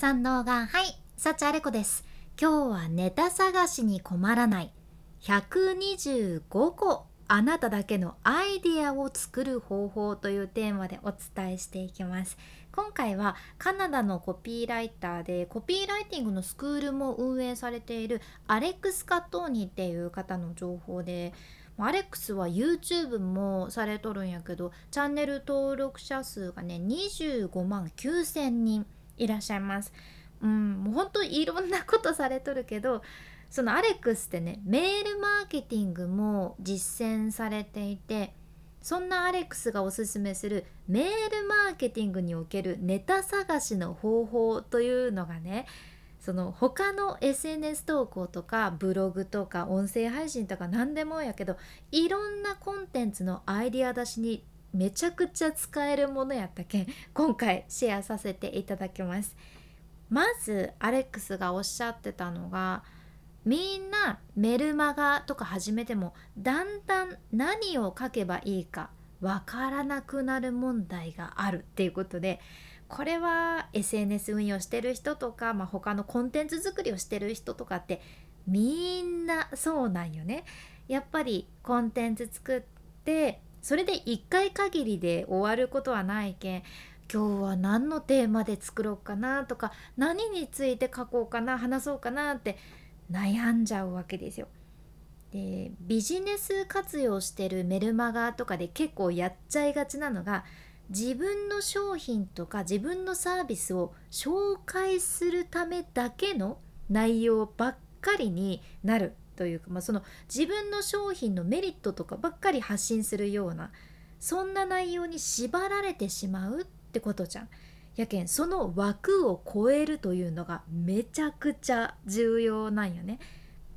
三能がはい幸あれ子です。今日はネタ探しに困らない。125個あなただけのアイディアを作る方法というテーマでお伝えしていきます。今回はカナダのコピーライターでコピーライティングのスクールも運営されているアレックス・カトーニっていう方の情報でアレックスは YouTube もされとるんやけどチャンネル登録者数がね25万9000人。いらっしゃいます。うん、もう本当いろんなことされとるけどそのアレックスってねメールマーケティングも実践されていてそんなアレックスがおすすめするメールマーケティングにおけるネタ探しの方法というのがねその他の SNS 投稿とかブログとか音声配信とか何でもやけどいろんなコンテンツのアイディア出しにめちゃくちゃ使えるものやったけん 今回シェアさせていただきますまずアレックスがおっしゃってたのがみんなメルマガとか始めてもだんだん何を書けばいいかわからなくなる問題があるっていうことでこれは SNS 運用してる人とか、まあ、他のコンテンツ作りをしてる人とかってみんなそうなんよね。やっぱりコンテンツ作ってそれで1回限りで終わることはないけん今日は何のテーマで作ろうかなとか何について書こうかな話そうかなって悩んじゃうわけですよ。でビジネス活用してるメルマガとかで結構やっちゃいがちなのが自分の商品とか自分のサービスを紹介するためだけの内容ばっかりになるというか、まあ、その自分の商品のメリットとかばっかり発信するようなそんな内容に縛られてしまうってことじゃん。やけんその枠を超えるというのがめちゃくちゃ重要なんよね。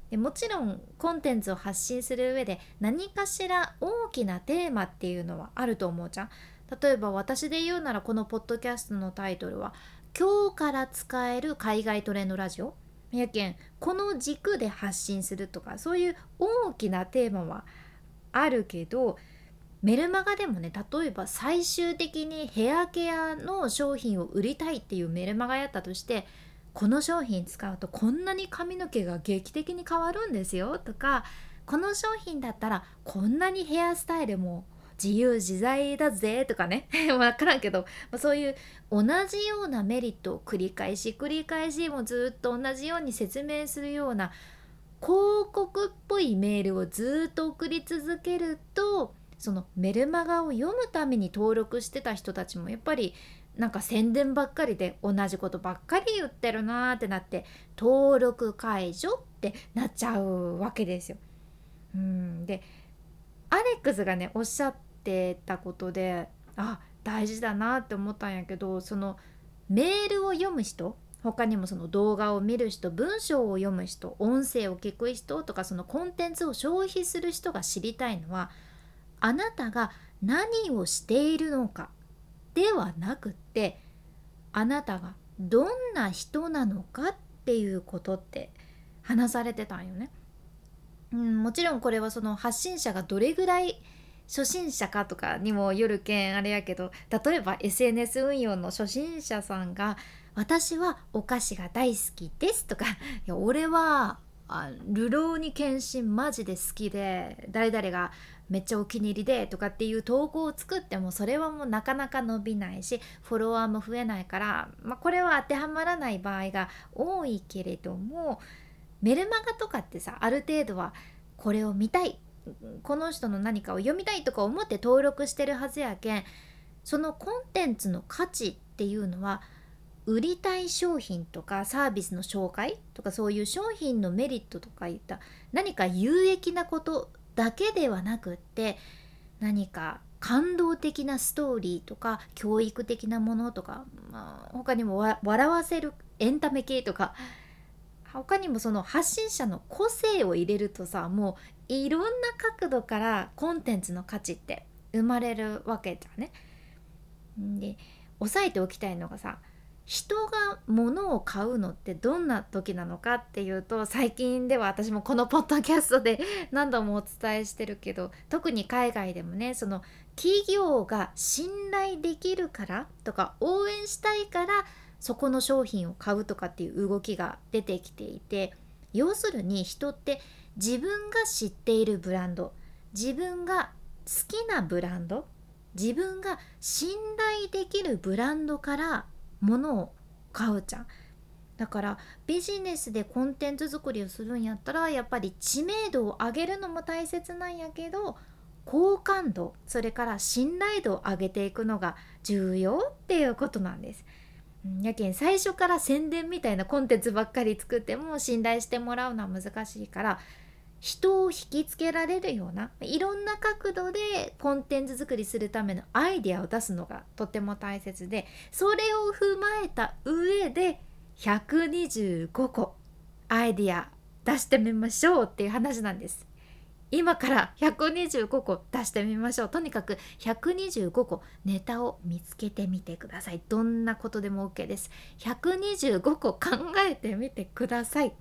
でもちろんコンテンツを発信する上で何かしら大きなテーマっていうのはあると思うじゃん。例えば私で言うならこのポッドキャストのタイトルは「今日から使える海外トレンドラジオ」やけんこの軸で発信するとかそういう大きなテーマはあるけどメルマガでもね例えば最終的にヘアケアの商品を売りたいっていうメルマガやったとしてこの商品使うとこんなに髪の毛が劇的に変わるんですよとかこの商品だったらこんなにヘアスタイルも自由自在だぜとかね 分からんけど、ま、そういう同じようなメリットを繰り返し繰り返しもずっと同じように説明するような広告っぽいメールをずっと送り続けるとそのメルマガを読むために登録してた人たちもやっぱりなんか宣伝ばっかりで同じことばっかり言ってるなーってなって登録解除ってなっちゃうわけですよ。うんでアレックスがねおっしゃってたことであ大事だなって思ったんやけどそのメールを読む人他にもその動画を見る人文章を読む人音声を聞く人とかそのコンテンツを消費する人が知りたいのはあなたが何をしているのかではなくってあなたがどんな人なのかっていうことって話されてたんよね。うん、もちろんこれはその発信者がどれぐらい初心者かとかにもよるけんあれやけど例えば SNS 運用の初心者さんが「私はお菓子が大好きです」とか「いや俺はあ流浪に献身マジで好きで誰々がめっちゃお気に入りでとかっていう投稿を作ってもそれはもうなかなか伸びないしフォロワーも増えないから、まあ、これは当てはまらない場合が多いけれどもメルマガとかってさある程度はこれを見たいこの人の何かを読みたいとか思って登録してるはずやけんそのコンテンツの価値っていうのは売りたい商品とかサービスの紹介とかそういう商品のメリットとかいった何か有益なことだけではなくって何か感動的なストーリーとか教育的なものとか、まあ、他にも笑わせるエンタメ系とか他にもその発信者の個性を入れるとさもういろんな角度からコンテンツの価値って生まれるわけじゃね。で押さえておきたいのがさ人が物を買うのってどんな時なのかっていうと最近では私もこのポッドキャストで 何度もお伝えしてるけど特に海外でもねその企業が信頼できるからとか応援したいからそこの商品を買うとかっていう動きが出てきていて要するに人って自分が知っているブランド自分が好きなブランド自分が信頼できるブランドから物を買うじゃんだからビジネスでコンテンツ作りをするんやったらやっぱり知名度を上げるのも大切なんやけど好感度それから信頼度を上げていくのが重要っていうことなんです。やけん最初から宣伝みたいなコンテンツばっかり作っても信頼してもらうのは難しいから人を引きつけられるようないろんな角度でコンテンツ作りするためのアイデアを出すのがとても大切でそれを踏まえた上で125個アイデア出してみましょうっていう話なんです。今から125個出してみましょう。とにかく125個ネタを見つけてみてください。どんなことでも OK です。125個考えてみてください。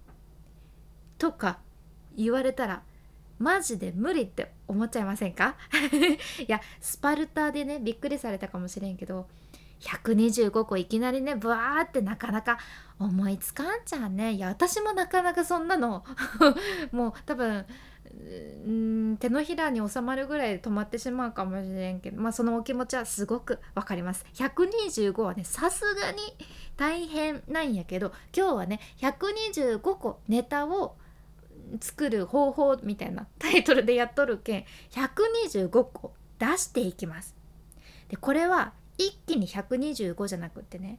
とか言われたらマジで無理って思っちゃいませんか？いやスパルタでねびっくりされたかもしれんけど125個いきなりねブワーってなかなか思いつかんじゃんね。いや私もなかなかそんなの。もう多分うん手のひらに収まるぐらいで止まってしまうかもしれんけどまあそのお気持ちはすごくわかります。125はねさすがに大変なんやけど今日はね125個ネタを作る方法みたいなタイトルでやっとるけん125個出していきます。でこれは一気に125じゃなくってね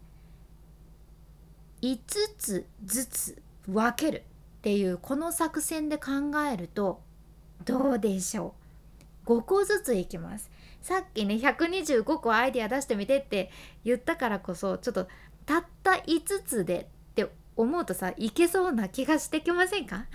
5つずつ分けるっていうこの作戦で考えるとどうでしょう？5個ずついきます。さっきね125個アイデア出してみてって言ったからこそちょっとたった5つでって思うとさいけそうな気がしてきませんか？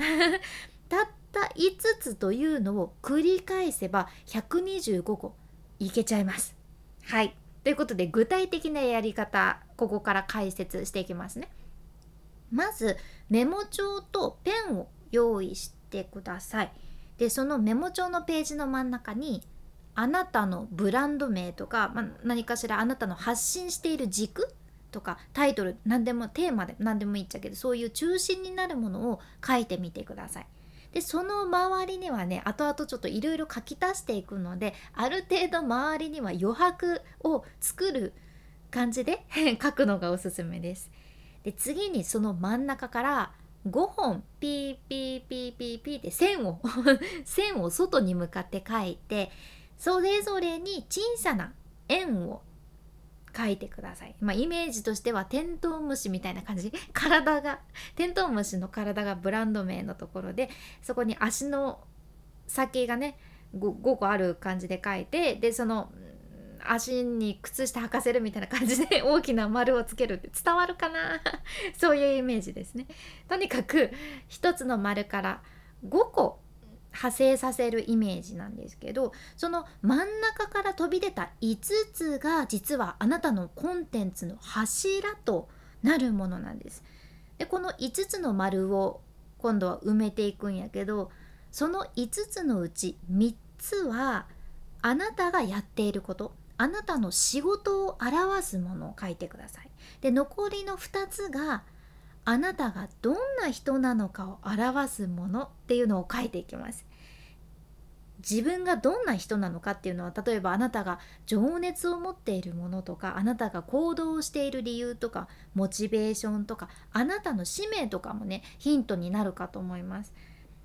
たった5つというのを繰り返せば125個いけちゃいます。はい。ということで具体的なやり方ここから解説していきますね。まずメモ帳とペンを用意してください。でそのメモ帳のページの真ん中にあなたのブランド名とか、まあ、何かしらあなたの発信している軸とかタイトル何でもテーマで何でもいいっちゃけどそういう中心になるものを書いてみてください。でその周りにはね後々ちょっといろいろ書き足していくのである程度周りには余白を作る感じで 書くのがおすすめです。で次にその真ん中から5本ピーピーピーピーピーって線を 線を外に向かって書いてそれぞれに小さな円を書いてください。まあ、イメージとしてはテントウムシみたいな感じ 体がテントウムシの体がブランド名のところでそこに足の先がね 5, 5個ある感じで書いてでその足に靴下履かせるみたいな感じで 大きな丸をつけるって伝わるかな？そういうイメージですね。とにかく1つの丸から5個派生させるイメージなんですけどその真ん中から飛び出た5つが実はあなたのコンテンツの柱となるものなんです。でこの5つの丸を今度は埋めていくんやけどその5つのうち3つはあなたがやっていることあなたの仕事を表すものを書いてください。で残りの2つがあなたがどんな人なのかを表すものっていうのを書いていきます。自分がどんな人なのかっていうのは例えばあなたが情熱を持っているものとかあなたが行動している理由とかモチベーションとかあなたの使命とかもねヒントになるかと思います。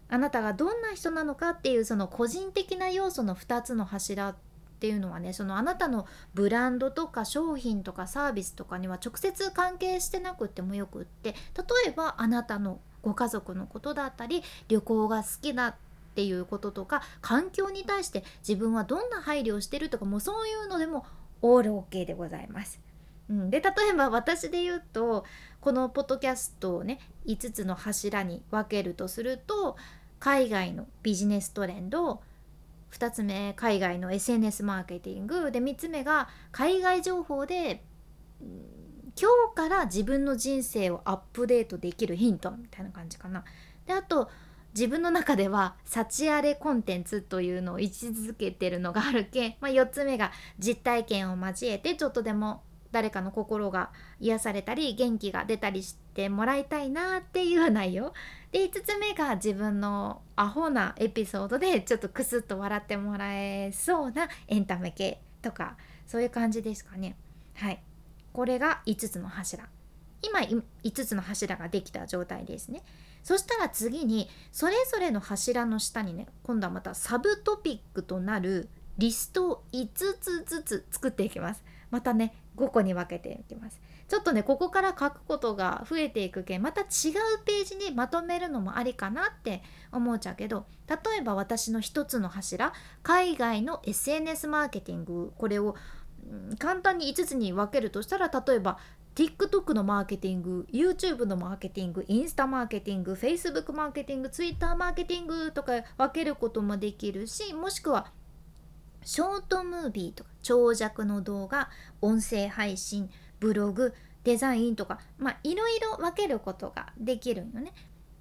あなたがどんな人なのかっていうその個人的な要素の2つの柱っていうのはねそのあなたのブランドとか商品とかサービスとかには直接関係してなくてもよくって例えばあなたのご家族のことだったり旅行が好きだっていうこととか環境に対して自分はどんな配慮をしてるとかもうそういうのでもオール OK でございます。うん、で例えば私で言うとこのポッドキャストをね5つの柱に分けるとすると海外のビジネストレンド2つ目海外の SNS マーケティングで3つ目が海外情報で今日から自分の人生をアップデートできるヒントみたいな感じかな。であと自分の中では幸あれコンテンツというのを位置づけてるのがあるけ、まあ、4つ目が実体験を交えてちょっとでも誰かの心が癒されたり元気が出たりしてもらいたいなっていう内容。で5つ目が自分のアホなエピソードでちょっとクスッと笑ってもらえそうなエンタメ系とかそういう感じですかね。はい。これが5つの柱。今5つの柱ができた状態ですね。そしたら次にそれぞれの柱の下にね今度はまたサブトピックとなるリスト5つずつ作っていきます。またね5個に分けていきます。ちょっとねここから書くことが増えていくけんまた違うページにまとめるのもありかなって思っちゃうけど例えば私の一つの柱海外の SNS マーケティングこれを簡単に5つに分けるとしたら例えば TikTok のマーケティング YouTube のマーケティングインスタマーケティング Facebook マーケティング Twitter マーケティングとか分けることもできるしもしくはショートムービーとか長尺の動画音声配信ブログデザインとかまあいろいろ分けることができるよね、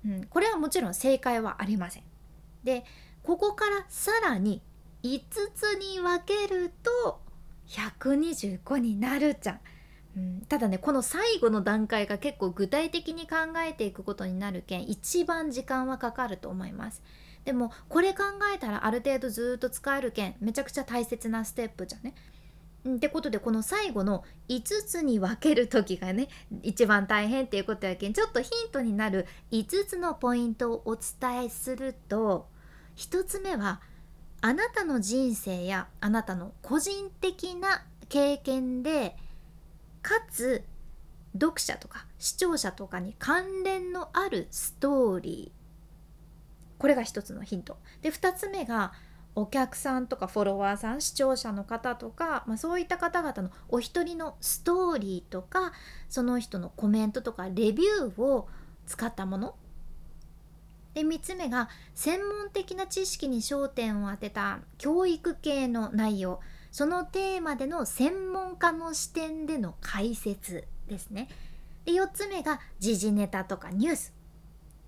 うん、これはもちろん正解はありません。でここからさらに5つに分けると125になるじゃん、うん、ただねこの最後の段階が結構具体的に考えていくことになるけん一番時間はかかると思います。でもこれ考えたらある程度ずっと使えるけんめちゃくちゃ大切なステップじゃね。ってことでこの最後の5つに分ける時がね一番大変っていうことやけんちょっとヒントになる5つのポイントをお伝えすると1つ目はあなたの人生やあなたの個人的な経験でかつ読者とか視聴者とかに関連のあるストーリー。これが一つのヒント。で2つ目がお客さんとかフォロワーさん視聴者の方とか、まあ、そういった方々のお一人のストーリーとかその人のコメントとかレビューを使ったもの。で3つ目が専門的な知識に焦点を当てた教育系の内容。そのテーマでの専門家の視点での解説ですね。で4つ目が時事ネタとかニュース。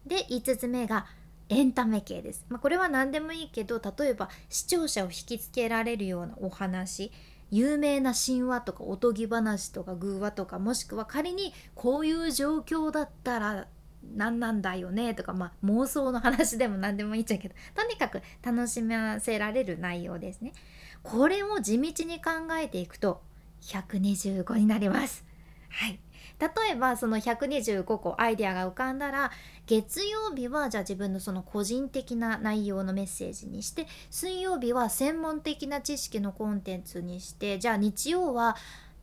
で5つ目がエンタメ系です、まあ、これは何でもいいけど例えば視聴者を引きつけられるようなお話。有名な神話とかおとぎ話とか偶話とかもしくは仮にこういう状況だったら何なんだよねとか、まあ、妄想の話でも何でもいいっちゃうけどとにかく楽しませられる内容ですね。これを地道に考えていくと125になります。はい例えばその125個アイデアが浮かんだら月曜日はじゃあ自分のその個人的な内容のメッセージにして水曜日は専門的な知識のコンテンツにしてじゃあ日曜は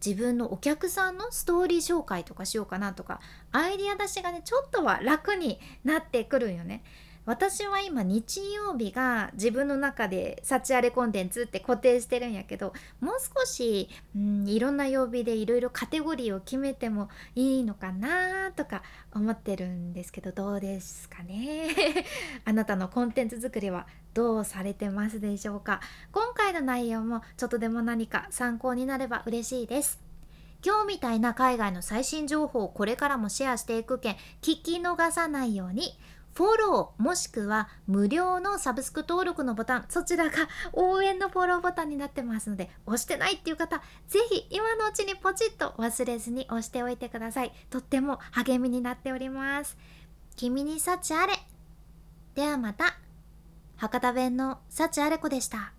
自分のお客さんのストーリー紹介とかしようかなとかアイディア出しがねちょっとは楽になってくるんよね。私は今日曜日が自分の中で幸あれコンテンツって固定してるんやけどもう少し、うん、いろんな曜日でいろいろカテゴリーを決めてもいいのかなとか思ってるんですけどどうですかね？あなたのコンテンツ作りはどうされてますでしょうか？今回の内容もちょっとでも何か参考になれば嬉しいです。今日みたいな海外の最新情報をこれからもシェアしていくけん聞き逃さないように。フォローもしくは無料のサブスク登録のボタンそちらが応援のフォローボタンになってますので押してないっていう方ぜひ今のうちにポチッと忘れずに押しておいてください。とっても励みになっております。君に幸あれ。ではまた。博多弁の幸あれ子でした。